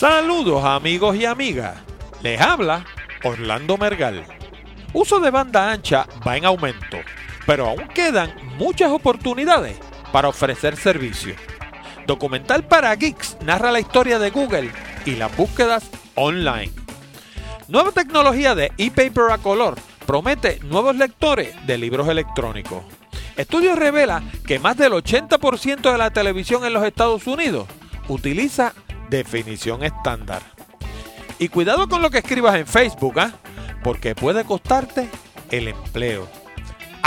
Saludos amigos y amigas. Les habla Orlando Mergal. Uso de banda ancha va en aumento, pero aún quedan muchas oportunidades para ofrecer servicio. Documental para Geeks narra la historia de Google y las búsquedas online. Nueva tecnología de e-paper a color promete nuevos lectores de libros electrónicos. Estudio revela que más del 80% de la televisión en los Estados Unidos utiliza definición estándar. Y cuidado con lo que escribas en Facebook, ¿ah? porque puede costarte el empleo.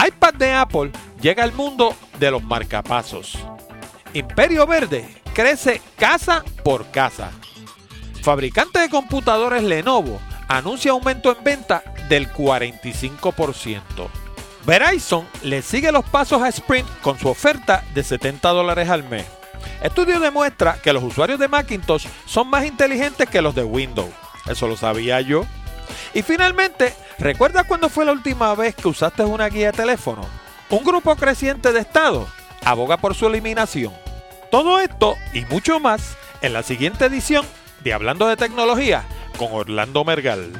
iPad de Apple llega al mundo de los marcapasos. Imperio Verde crece casa por casa. Fabricante de computadores Lenovo anuncia aumento en venta del 45%. Verizon le sigue los pasos a Sprint con su oferta de 70 dólares al mes. Estudio demuestra que los usuarios de Macintosh son más inteligentes que los de Windows. Eso lo sabía yo. Y finalmente, ¿recuerdas cuándo fue la última vez que usaste una guía de teléfono? Un grupo creciente de estados aboga por su eliminación. Todo esto y mucho más en la siguiente edición de Hablando de Tecnología con Orlando Mergal.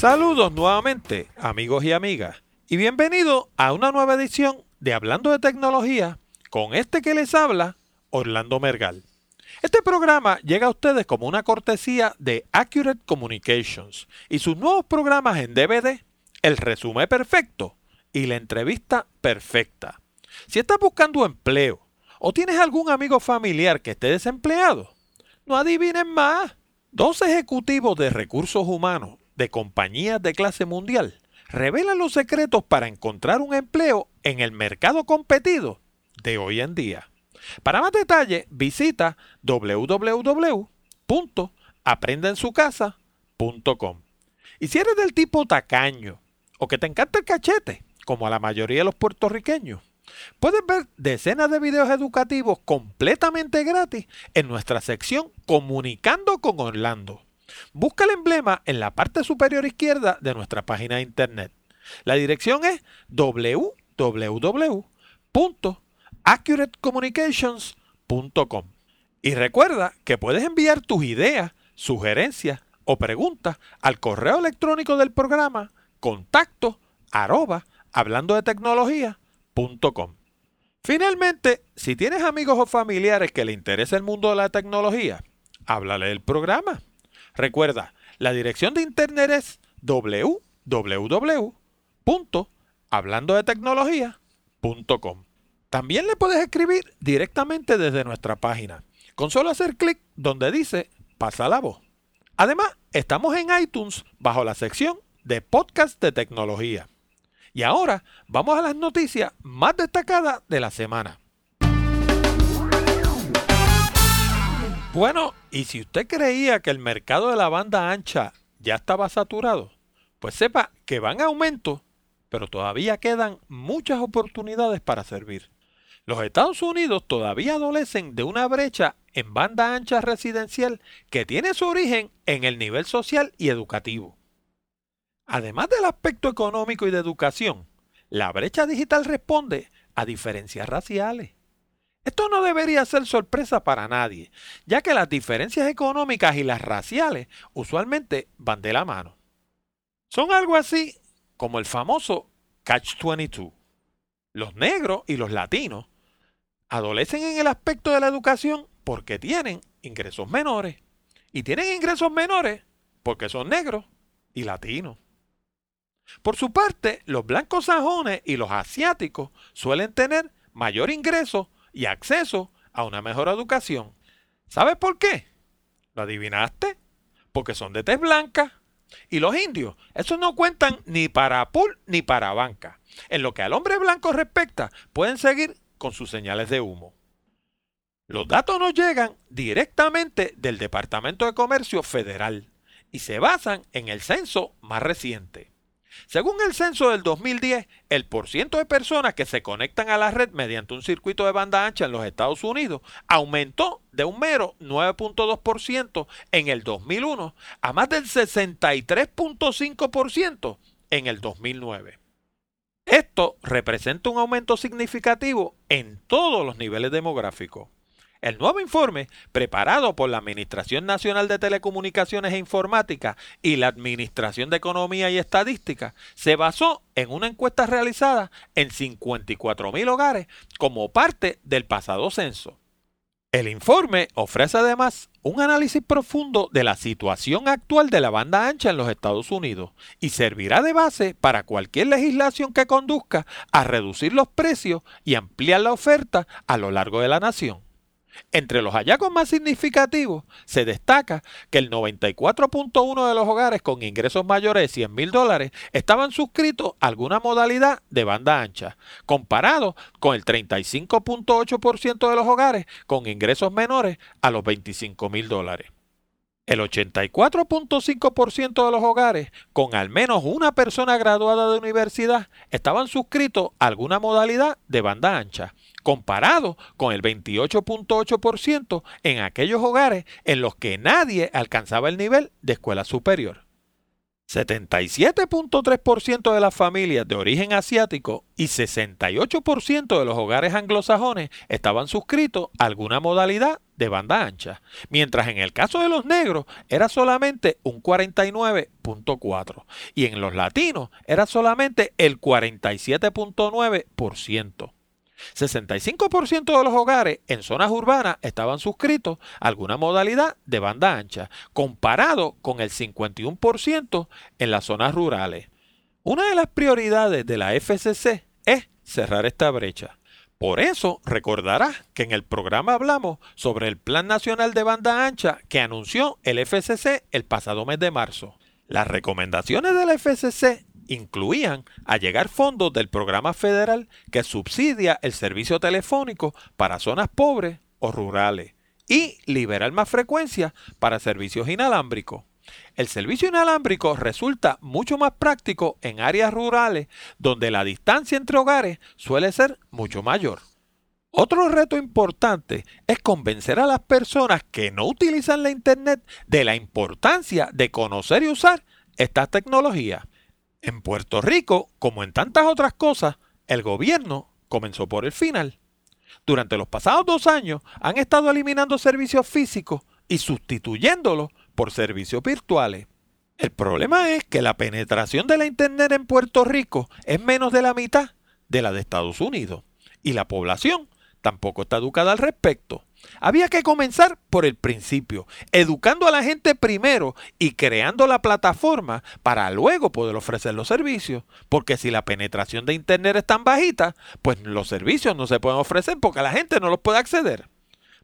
Saludos nuevamente, amigos y amigas, y bienvenido a una nueva edición de Hablando de Tecnología con este que les habla, Orlando Mergal. Este programa llega a ustedes como una cortesía de Accurate Communications y sus nuevos programas en DVD, El resumen perfecto y la entrevista perfecta. Si estás buscando empleo o tienes algún amigo familiar que esté desempleado, no adivinen más. Dos ejecutivos de recursos humanos de compañías de clase mundial revelan los secretos para encontrar un empleo en el mercado competido de hoy en día. Para más detalles, visita www.aprendensucasa.com. Y si eres del tipo tacaño o que te encanta el cachete, como a la mayoría de los puertorriqueños, puedes ver decenas de videos educativos completamente gratis en nuestra sección Comunicando con Orlando. Busca el emblema en la parte superior izquierda de nuestra página de internet. La dirección es www.accuratecommunications.com. Y recuerda que puedes enviar tus ideas, sugerencias o preguntas al correo electrónico del programa contacto arroba hablando de tecnología.com. Finalmente, si tienes amigos o familiares que le interesa el mundo de la tecnología, háblale del programa. Recuerda, la dirección de internet es www.hablandodetecnología.com. También le puedes escribir directamente desde nuestra página, con solo hacer clic donde dice pasa la voz. Además, estamos en iTunes bajo la sección de podcast de tecnología. Y ahora vamos a las noticias más destacadas de la semana. Bueno, y si usted creía que el mercado de la banda ancha ya estaba saturado, pues sepa que va en aumento, pero todavía quedan muchas oportunidades para servir. Los Estados Unidos todavía adolecen de una brecha en banda ancha residencial que tiene su origen en el nivel social y educativo. Además del aspecto económico y de educación, la brecha digital responde a diferencias raciales. Esto no debería ser sorpresa para nadie, ya que las diferencias económicas y las raciales usualmente van de la mano. Son algo así como el famoso Catch-22. Los negros y los latinos adolecen en el aspecto de la educación porque tienen ingresos menores. Y tienen ingresos menores porque son negros y latinos. Por su parte, los blancos sajones y los asiáticos suelen tener mayor ingreso y acceso a una mejor educación. ¿Sabes por qué? ¿Lo adivinaste? Porque son de tez blanca. Y los indios, esos no cuentan ni para pool ni para banca. En lo que al hombre blanco respecta, pueden seguir con sus señales de humo. Los datos nos llegan directamente del Departamento de Comercio Federal y se basan en el censo más reciente. Según el censo del 2010, el porciento de personas que se conectan a la red mediante un circuito de banda ancha en los Estados Unidos aumentó de un mero 9.2% en el 2001 a más del 63.5% en el 2009. Esto representa un aumento significativo en todos los niveles demográficos. El nuevo informe, preparado por la Administración Nacional de Telecomunicaciones e Informática y la Administración de Economía y Estadística, se basó en una encuesta realizada en 54 mil hogares como parte del pasado censo. El informe ofrece además un análisis profundo de la situación actual de la banda ancha en los Estados Unidos y servirá de base para cualquier legislación que conduzca a reducir los precios y ampliar la oferta a lo largo de la nación. Entre los hallazgos más significativos se destaca que el 94.1 de los hogares con ingresos mayores de 100 mil dólares estaban suscritos a alguna modalidad de banda ancha, comparado con el 35.8% de los hogares con ingresos menores a los 25 mil dólares. El 84.5% de los hogares con al menos una persona graduada de universidad estaban suscritos a alguna modalidad de banda ancha, comparado con el 28.8% en aquellos hogares en los que nadie alcanzaba el nivel de escuela superior. 77.3% de las familias de origen asiático y 68% de los hogares anglosajones estaban suscritos a alguna modalidad de banda ancha, mientras en el caso de los negros era solamente un 49.4% y en los latinos era solamente el 47.9%. 65% de los hogares en zonas urbanas estaban suscritos a alguna modalidad de banda ancha, comparado con el 51% en las zonas rurales. Una de las prioridades de la FCC es cerrar esta brecha. Por eso recordarás que en el programa hablamos sobre el Plan Nacional de Banda Ancha que anunció el FCC el pasado mes de marzo. Las recomendaciones del FCC incluían allegar fondos del programa federal que subsidia el servicio telefónico para zonas pobres o rurales y liberar más frecuencia para servicios inalámbricos. El servicio inalámbrico resulta mucho más práctico en áreas rurales donde la distancia entre hogares suele ser mucho mayor. Otro reto importante es convencer a las personas que no utilizan la Internet de la importancia de conocer y usar estas tecnologías. En Puerto Rico, como en tantas otras cosas, el gobierno comenzó por el final. Durante los pasados dos años han estado eliminando servicios físicos y sustituyéndolos por servicios virtuales. El problema es que la penetración de la Internet en Puerto Rico es menos de la mitad de la de Estados Unidos y la población tampoco está educada al respecto. Había que comenzar por el principio, educando a la gente primero y creando la plataforma para luego poder ofrecer los servicios. Porque si la penetración de Internet es tan bajita, pues los servicios no se pueden ofrecer porque la gente no los puede acceder.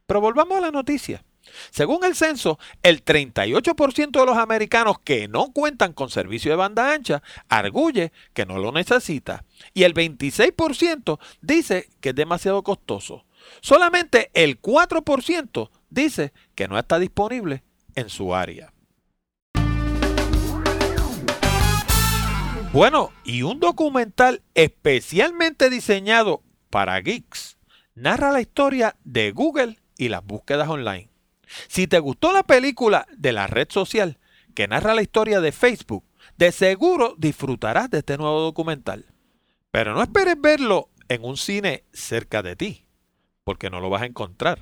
Pero volvamos a la noticia. Según el censo, el 38% de los americanos que no cuentan con servicio de banda ancha arguye que no lo necesita y el 26% dice que es demasiado costoso. Solamente el 4% dice que no está disponible en su área. Bueno, y un documental especialmente diseñado para geeks narra la historia de Google y las búsquedas online. Si te gustó la película de la red social que narra la historia de Facebook, de seguro disfrutarás de este nuevo documental. Pero no esperes verlo en un cine cerca de ti porque no lo vas a encontrar.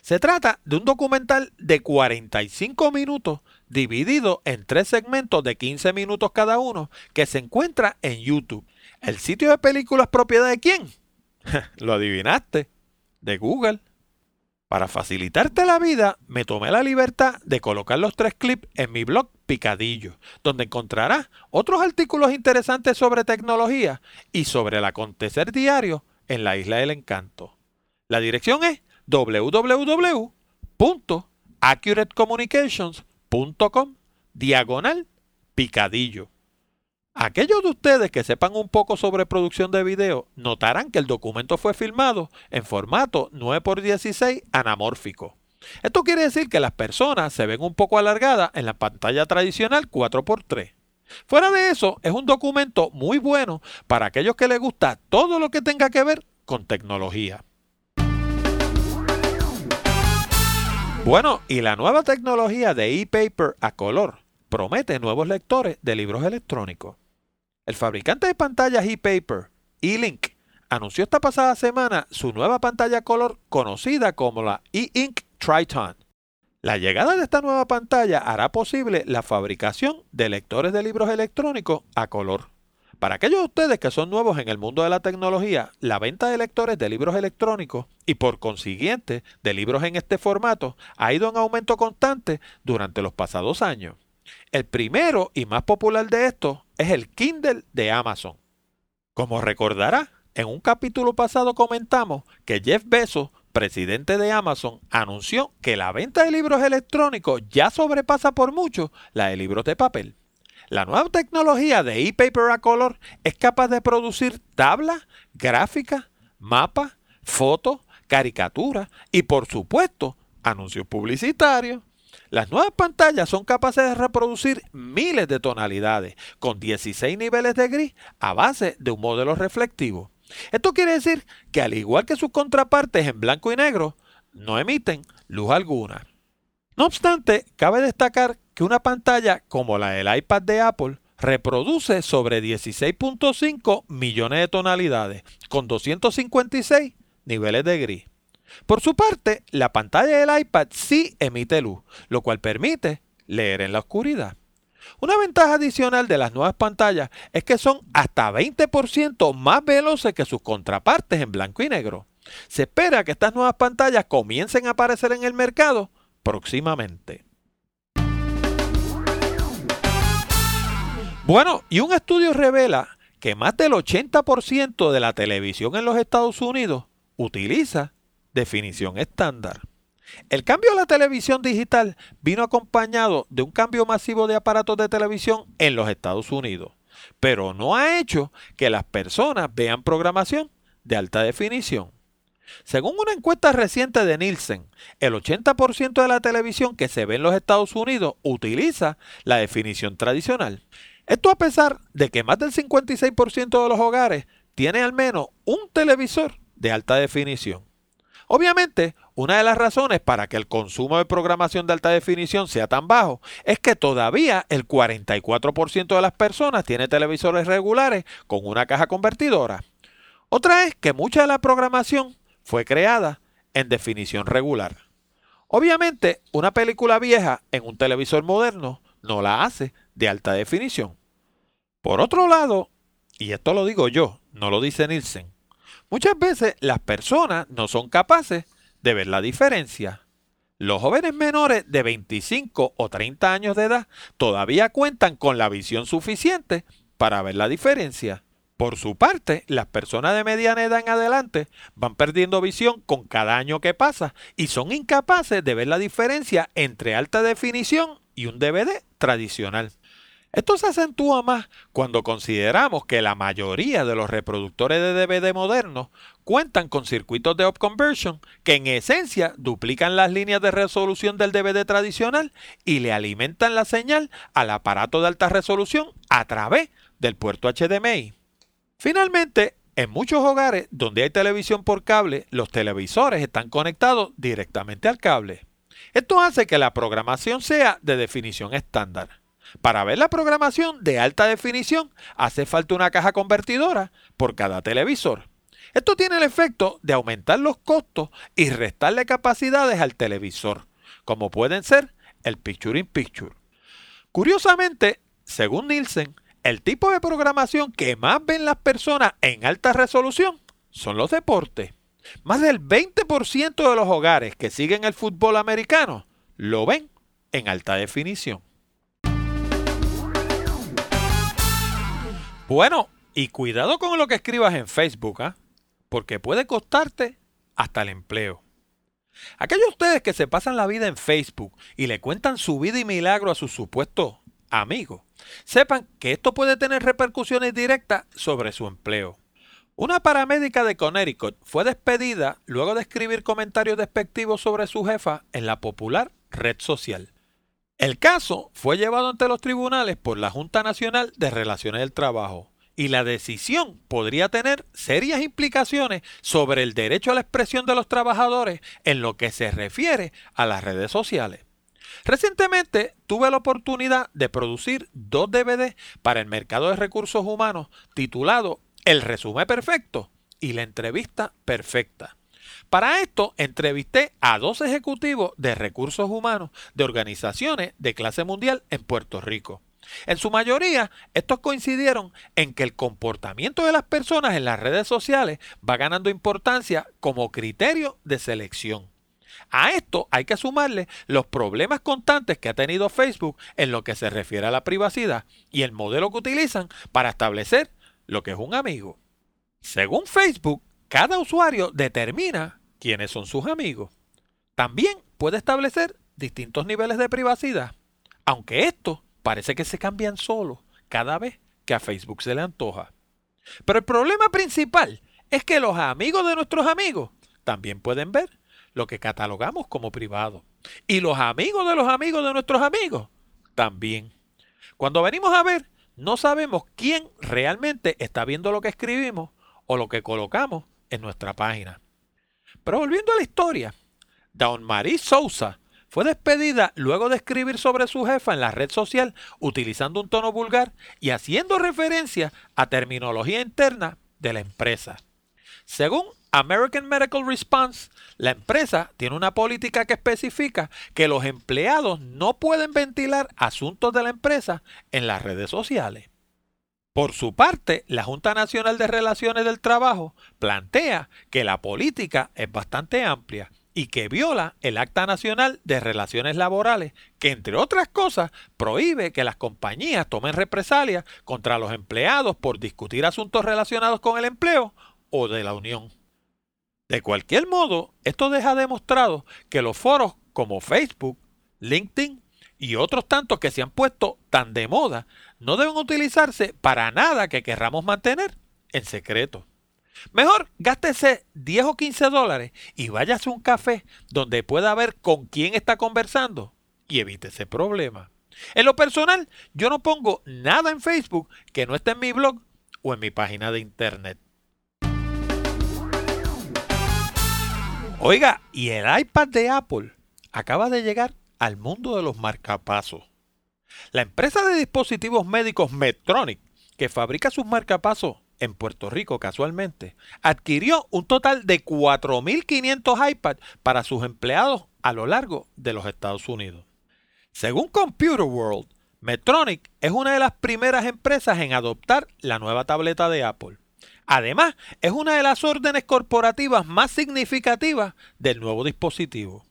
Se trata de un documental de 45 minutos dividido en tres segmentos de 15 minutos cada uno que se encuentra en YouTube. ¿El sitio de películas propiedad de quién? lo adivinaste, de Google. Para facilitarte la vida, me tomé la libertad de colocar los tres clips en mi blog Picadillo, donde encontrarás otros artículos interesantes sobre tecnología y sobre el acontecer diario en la Isla del Encanto. La dirección es www.accuratecommunications.com diagonal picadillo. Aquellos de ustedes que sepan un poco sobre producción de video notarán que el documento fue filmado en formato 9x16 anamórfico. Esto quiere decir que las personas se ven un poco alargadas en la pantalla tradicional 4x3. Fuera de eso, es un documento muy bueno para aquellos que les gusta todo lo que tenga que ver con tecnología. Bueno, y la nueva tecnología de e-paper a color promete nuevos lectores de libros electrónicos. El fabricante de pantallas e-paper, E-Link, anunció esta pasada semana su nueva pantalla color conocida como la E-Ink Triton. La llegada de esta nueva pantalla hará posible la fabricación de lectores de libros electrónicos a color. Para aquellos de ustedes que son nuevos en el mundo de la tecnología, la venta de lectores de libros electrónicos y por consiguiente de libros en este formato ha ido en aumento constante durante los pasados años. El primero y más popular de estos es el Kindle de Amazon. Como recordará, en un capítulo pasado comentamos que Jeff Bezos presidente de Amazon, anunció que la venta de libros electrónicos ya sobrepasa por mucho la de libros de papel. La nueva tecnología de e-paper a color es capaz de producir tablas, gráficas, mapas, fotos, caricaturas y por supuesto anuncios publicitarios. Las nuevas pantallas son capaces de reproducir miles de tonalidades con 16 niveles de gris a base de un modelo reflectivo. Esto quiere decir que al igual que sus contrapartes en blanco y negro, no emiten luz alguna. No obstante, cabe destacar que una pantalla como la del iPad de Apple reproduce sobre 16.5 millones de tonalidades, con 256 niveles de gris. Por su parte, la pantalla del iPad sí emite luz, lo cual permite leer en la oscuridad. Una ventaja adicional de las nuevas pantallas es que son hasta 20% más veloces que sus contrapartes en blanco y negro. Se espera que estas nuevas pantallas comiencen a aparecer en el mercado próximamente. Bueno, y un estudio revela que más del 80% de la televisión en los Estados Unidos utiliza definición estándar. El cambio a la televisión digital vino acompañado de un cambio masivo de aparatos de televisión en los Estados Unidos, pero no ha hecho que las personas vean programación de alta definición. Según una encuesta reciente de Nielsen, el 80% de la televisión que se ve en los Estados Unidos utiliza la definición tradicional. Esto a pesar de que más del 56% de los hogares tiene al menos un televisor de alta definición. Obviamente, una de las razones para que el consumo de programación de alta definición sea tan bajo es que todavía el 44% de las personas tiene televisores regulares con una caja convertidora. Otra es que mucha de la programación fue creada en definición regular. Obviamente, una película vieja en un televisor moderno no la hace de alta definición. Por otro lado, y esto lo digo yo, no lo dice Nielsen, Muchas veces las personas no son capaces de ver la diferencia. Los jóvenes menores de 25 o 30 años de edad todavía cuentan con la visión suficiente para ver la diferencia. Por su parte, las personas de mediana edad en adelante van perdiendo visión con cada año que pasa y son incapaces de ver la diferencia entre alta definición y un DVD tradicional. Esto se acentúa más cuando consideramos que la mayoría de los reproductores de DVD modernos cuentan con circuitos de upconversion que en esencia duplican las líneas de resolución del DVD tradicional y le alimentan la señal al aparato de alta resolución a través del puerto HDMI. Finalmente, en muchos hogares donde hay televisión por cable, los televisores están conectados directamente al cable. Esto hace que la programación sea de definición estándar. Para ver la programación de alta definición hace falta una caja convertidora por cada televisor. Esto tiene el efecto de aumentar los costos y restarle capacidades al televisor, como pueden ser el Picture in Picture. Curiosamente, según Nielsen, el tipo de programación que más ven las personas en alta resolución son los deportes. Más del 20% de los hogares que siguen el fútbol americano lo ven en alta definición. Bueno, y cuidado con lo que escribas en Facebook, ¿ah? porque puede costarte hasta el empleo. Aquellos ustedes que se pasan la vida en Facebook y le cuentan su vida y milagro a sus supuestos amigos, sepan que esto puede tener repercusiones directas sobre su empleo. Una paramédica de Connecticut fue despedida luego de escribir comentarios despectivos sobre su jefa en la popular red social. El caso fue llevado ante los tribunales por la Junta Nacional de Relaciones del Trabajo y la decisión podría tener serias implicaciones sobre el derecho a la expresión de los trabajadores en lo que se refiere a las redes sociales. Recientemente tuve la oportunidad de producir dos DVD para el mercado de recursos humanos titulado El resumen perfecto y la entrevista perfecta. Para esto entrevisté a dos ejecutivos de recursos humanos de organizaciones de clase mundial en Puerto Rico. En su mayoría, estos coincidieron en que el comportamiento de las personas en las redes sociales va ganando importancia como criterio de selección. A esto hay que sumarle los problemas constantes que ha tenido Facebook en lo que se refiere a la privacidad y el modelo que utilizan para establecer lo que es un amigo. Según Facebook, cada usuario determina quiénes son sus amigos. También puede establecer distintos niveles de privacidad, aunque estos parece que se cambian solos cada vez que a Facebook se le antoja. Pero el problema principal es que los amigos de nuestros amigos también pueden ver lo que catalogamos como privado. Y los amigos de los amigos de nuestros amigos también. Cuando venimos a ver, no sabemos quién realmente está viendo lo que escribimos o lo que colocamos en nuestra página. Pero volviendo a la historia, Dawn Marie Sousa fue despedida luego de escribir sobre su jefa en la red social utilizando un tono vulgar y haciendo referencia a terminología interna de la empresa. Según American Medical Response, la empresa tiene una política que especifica que los empleados no pueden ventilar asuntos de la empresa en las redes sociales. Por su parte, la Junta Nacional de Relaciones del Trabajo plantea que la política es bastante amplia y que viola el Acta Nacional de Relaciones Laborales, que entre otras cosas prohíbe que las compañías tomen represalias contra los empleados por discutir asuntos relacionados con el empleo o de la unión. De cualquier modo, esto deja demostrado que los foros como Facebook, LinkedIn y otros tantos que se han puesto tan de moda no deben utilizarse para nada que querramos mantener en secreto. Mejor gástese 10 o 15 dólares y váyase a un café donde pueda ver con quién está conversando y evite ese problema. En lo personal, yo no pongo nada en Facebook que no esté en mi blog o en mi página de internet. Oiga, y el iPad de Apple acaba de llegar al mundo de los marcapasos. La empresa de dispositivos médicos Medtronic, que fabrica sus marcapasos en Puerto Rico casualmente, adquirió un total de 4.500 iPads para sus empleados a lo largo de los Estados Unidos. Según Computer World, Medtronic es una de las primeras empresas en adoptar la nueva tableta de Apple. Además, es una de las órdenes corporativas más significativas del nuevo dispositivo.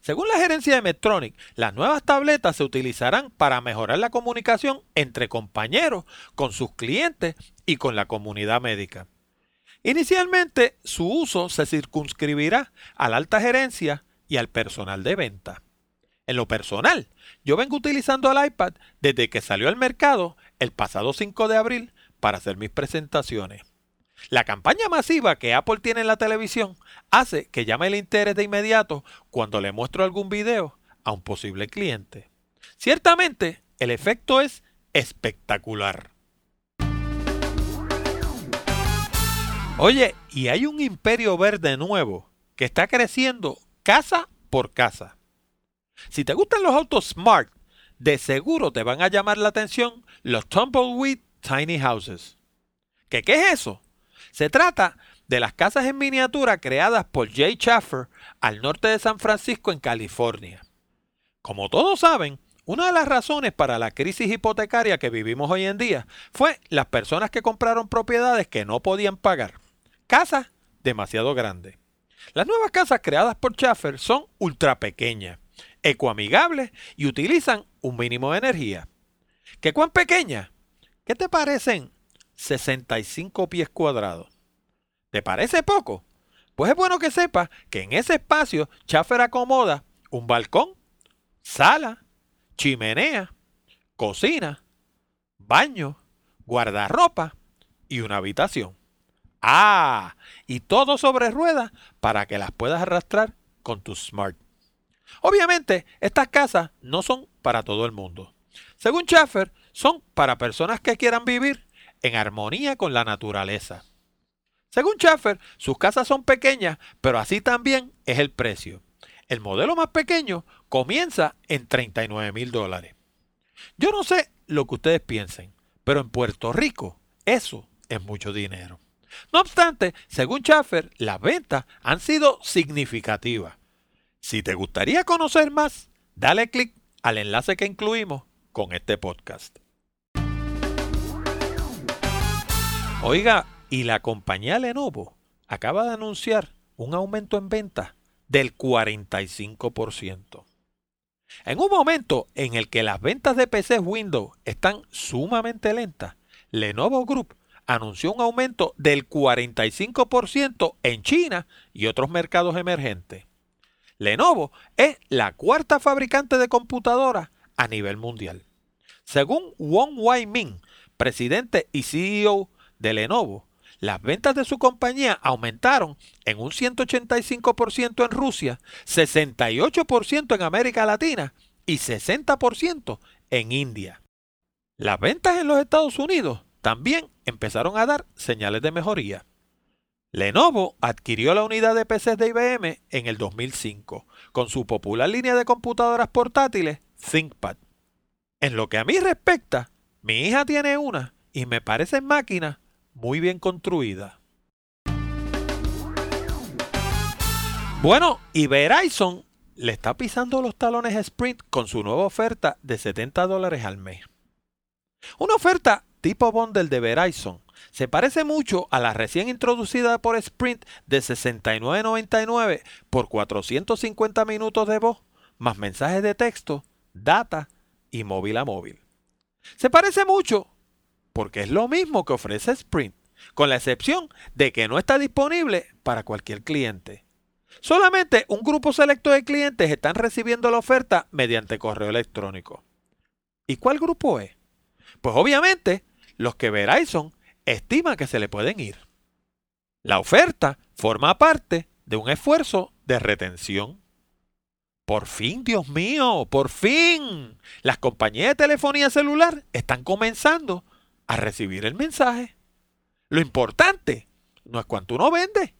Según la gerencia de Medtronic, las nuevas tabletas se utilizarán para mejorar la comunicación entre compañeros, con sus clientes y con la comunidad médica. Inicialmente, su uso se circunscribirá a la alta gerencia y al personal de venta. En lo personal, yo vengo utilizando el iPad desde que salió al mercado el pasado 5 de abril para hacer mis presentaciones. La campaña masiva que Apple tiene en la televisión hace que llame el interés de inmediato cuando le muestro algún video a un posible cliente. Ciertamente, el efecto es espectacular. Oye, y hay un imperio verde nuevo que está creciendo casa por casa. Si te gustan los autos smart, de seguro te van a llamar la atención los Tumbleweed Tiny Houses. ¿Qué, qué es eso? Se trata de las casas en miniatura creadas por Jay Schaffer al norte de San Francisco, en California. Como todos saben, una de las razones para la crisis hipotecaria que vivimos hoy en día fue las personas que compraron propiedades que no podían pagar. Casas demasiado grandes. Las nuevas casas creadas por Schaffer son ultra pequeñas, ecoamigables y utilizan un mínimo de energía. ¿Qué cuán pequeñas? ¿Qué te parecen 65 pies cuadrados. ¿Te parece poco? Pues es bueno que sepas que en ese espacio Schaffer acomoda un balcón, sala, chimenea, cocina, baño, guardarropa y una habitación. Ah, y todo sobre ruedas para que las puedas arrastrar con tu smart. Obviamente, estas casas no son para todo el mundo. Según Schaffer, son para personas que quieran vivir en armonía con la naturaleza. Según Schaffer, sus casas son pequeñas, pero así también es el precio. El modelo más pequeño comienza en 39 mil dólares. Yo no sé lo que ustedes piensen, pero en Puerto Rico eso es mucho dinero. No obstante, según Schaffer, las ventas han sido significativas. Si te gustaría conocer más, dale clic al enlace que incluimos con este podcast. Oiga, y la compañía Lenovo acaba de anunciar un aumento en ventas del 45%. En un momento en el que las ventas de PCs Windows están sumamente lentas, Lenovo Group anunció un aumento del 45% en China y otros mercados emergentes. Lenovo es la cuarta fabricante de computadoras a nivel mundial. Según Wong Wai Min, presidente y CEO de Lenovo, las ventas de su compañía aumentaron en un 185% en Rusia, 68% en América Latina y 60% en India. Las ventas en los Estados Unidos también empezaron a dar señales de mejoría. Lenovo adquirió la unidad de PCs de IBM en el 2005 con su popular línea de computadoras portátiles ThinkPad. En lo que a mí respecta, mi hija tiene una y me parece máquina muy bien construida. Bueno, y Verizon le está pisando los talones a Sprint con su nueva oferta de 70 dólares al mes. Una oferta tipo bundle de Verizon se parece mucho a la recién introducida por Sprint de 69.99 por 450 minutos de voz, más mensajes de texto, data y móvil a móvil. Se parece mucho porque es lo mismo que ofrece Sprint, con la excepción de que no está disponible para cualquier cliente. Solamente un grupo selecto de clientes están recibiendo la oferta mediante correo electrónico. ¿Y cuál grupo es? Pues obviamente los que Verizon estima que se le pueden ir. La oferta forma parte de un esfuerzo de retención. Por fin, Dios mío, por fin. Las compañías de telefonía celular están comenzando a recibir el mensaje. Lo importante no es cuánto uno vende,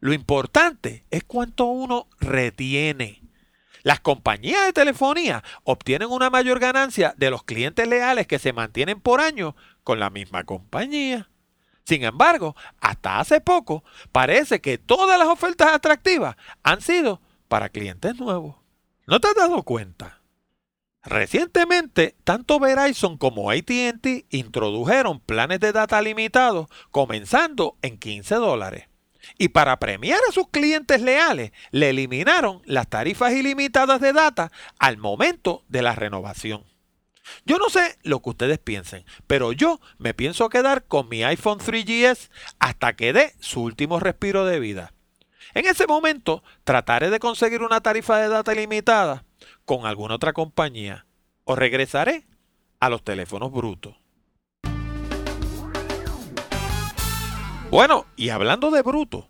lo importante es cuánto uno retiene. Las compañías de telefonía obtienen una mayor ganancia de los clientes leales que se mantienen por año con la misma compañía. Sin embargo, hasta hace poco parece que todas las ofertas atractivas han sido para clientes nuevos. ¿No te has dado cuenta? Recientemente, tanto Verizon como ATT introdujeron planes de data limitados comenzando en 15 dólares. Y para premiar a sus clientes leales, le eliminaron las tarifas ilimitadas de data al momento de la renovación. Yo no sé lo que ustedes piensen, pero yo me pienso quedar con mi iPhone 3GS hasta que dé su último respiro de vida. En ese momento trataré de conseguir una tarifa de data ilimitada con alguna otra compañía o regresaré a los teléfonos brutos. Bueno, y hablando de bruto,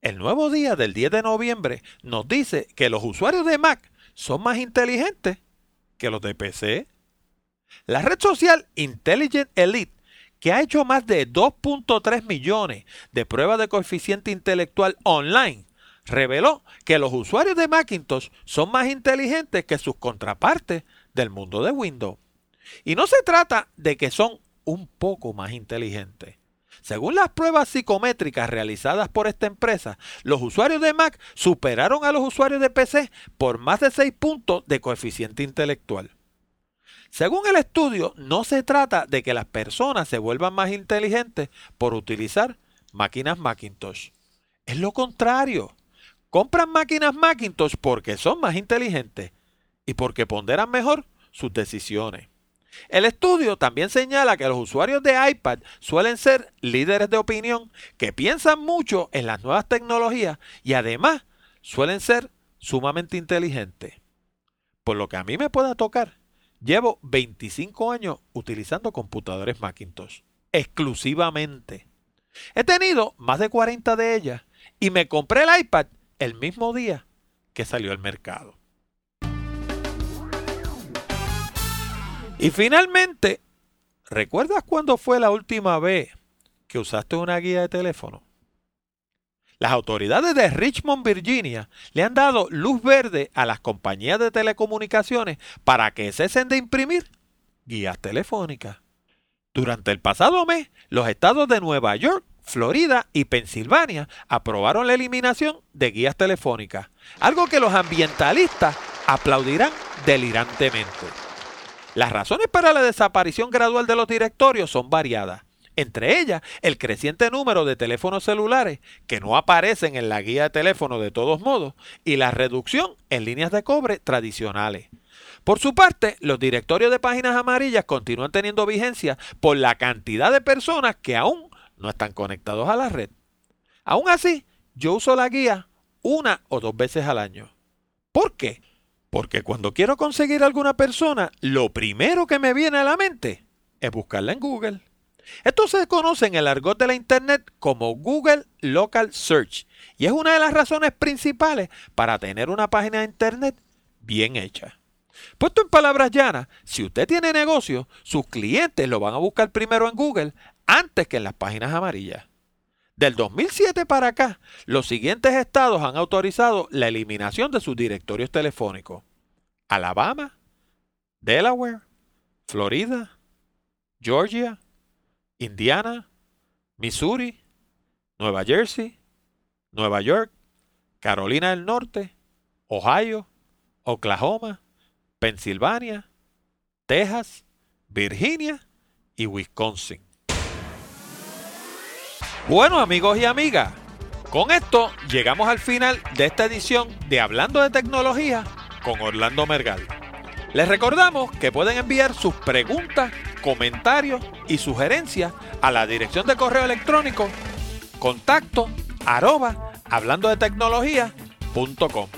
el nuevo día del 10 de noviembre nos dice que los usuarios de Mac son más inteligentes que los de PC. La red social Intelligent Elite, que ha hecho más de 2.3 millones de pruebas de coeficiente intelectual online, reveló que los usuarios de Macintosh son más inteligentes que sus contrapartes del mundo de Windows. Y no se trata de que son un poco más inteligentes. Según las pruebas psicométricas realizadas por esta empresa, los usuarios de Mac superaron a los usuarios de PC por más de 6 puntos de coeficiente intelectual. Según el estudio, no se trata de que las personas se vuelvan más inteligentes por utilizar máquinas Macintosh. Es lo contrario compran máquinas Macintosh porque son más inteligentes y porque ponderan mejor sus decisiones. El estudio también señala que los usuarios de iPad suelen ser líderes de opinión que piensan mucho en las nuevas tecnologías y además suelen ser sumamente inteligentes. Por lo que a mí me pueda tocar, llevo 25 años utilizando computadores Macintosh, exclusivamente. He tenido más de 40 de ellas y me compré el iPad el mismo día que salió al mercado. Y finalmente, ¿recuerdas cuándo fue la última vez que usaste una guía de teléfono? Las autoridades de Richmond, Virginia, le han dado luz verde a las compañías de telecomunicaciones para que cesen de imprimir guías telefónicas. Durante el pasado mes, los estados de Nueva York, Florida y Pensilvania aprobaron la eliminación de guías telefónicas, algo que los ambientalistas aplaudirán delirantemente. Las razones para la desaparición gradual de los directorios son variadas. Entre ellas, el creciente número de teléfonos celulares que no aparecen en la guía de teléfono de todos modos y la reducción en líneas de cobre tradicionales. Por su parte, los directorios de páginas amarillas continúan teniendo vigencia por la cantidad de personas que aún no están conectados a la red. Aún así, yo uso la guía una o dos veces al año. ¿Por qué? Porque cuando quiero conseguir alguna persona, lo primero que me viene a la mente es buscarla en Google. Esto se conoce en el argot de la Internet como Google Local Search y es una de las razones principales para tener una página de Internet bien hecha. Puesto en palabras llanas, si usted tiene negocio, sus clientes lo van a buscar primero en Google antes que en las páginas amarillas. Del 2007 para acá, los siguientes estados han autorizado la eliminación de sus directorios telefónicos. Alabama, Delaware, Florida, Georgia, Indiana, Missouri, Nueva Jersey, Nueva York, Carolina del Norte, Ohio, Oklahoma, Pensilvania, Texas, Virginia y Wisconsin. Bueno amigos y amigas, con esto llegamos al final de esta edición de Hablando de Tecnología con Orlando Mergal. Les recordamos que pueden enviar sus preguntas, comentarios y sugerencias a la dirección de correo electrónico contacto arroba hablando de tecnología.com.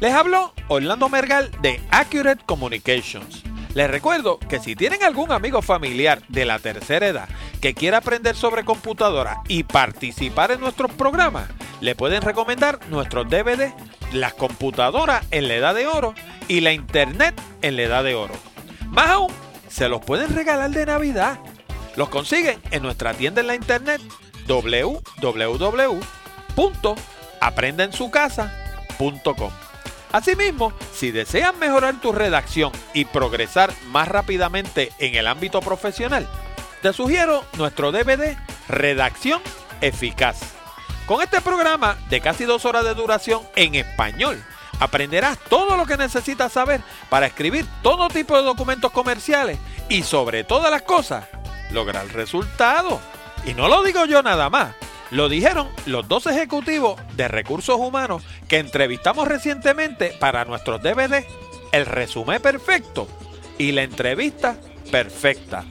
Les habló Orlando Mergal de Accurate Communications. Les recuerdo que si tienen algún amigo familiar de la tercera edad que quiera aprender sobre computadora y participar en nuestros programas, le pueden recomendar nuestros DVD, las computadoras en la edad de oro y la internet en la edad de oro. Más aún, se los pueden regalar de Navidad. Los consiguen en nuestra tienda en la internet www.aprendensucasa.com. Asimismo, si deseas mejorar tu redacción y progresar más rápidamente en el ámbito profesional, te sugiero nuestro DVD Redacción Eficaz. Con este programa de casi dos horas de duración en español, aprenderás todo lo que necesitas saber para escribir todo tipo de documentos comerciales y sobre todas las cosas, lograr resultados. Y no lo digo yo nada más. Lo dijeron los dos ejecutivos de recursos humanos que entrevistamos recientemente para nuestros DVD, el resumen perfecto y la entrevista perfecta.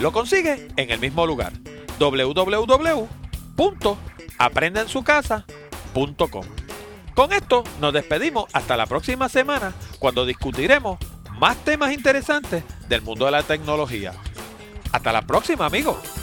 Lo consigue en el mismo lugar, www.aprendensucasa.com. Con esto nos despedimos hasta la próxima semana cuando discutiremos más temas interesantes del mundo de la tecnología. Hasta la próxima amigos.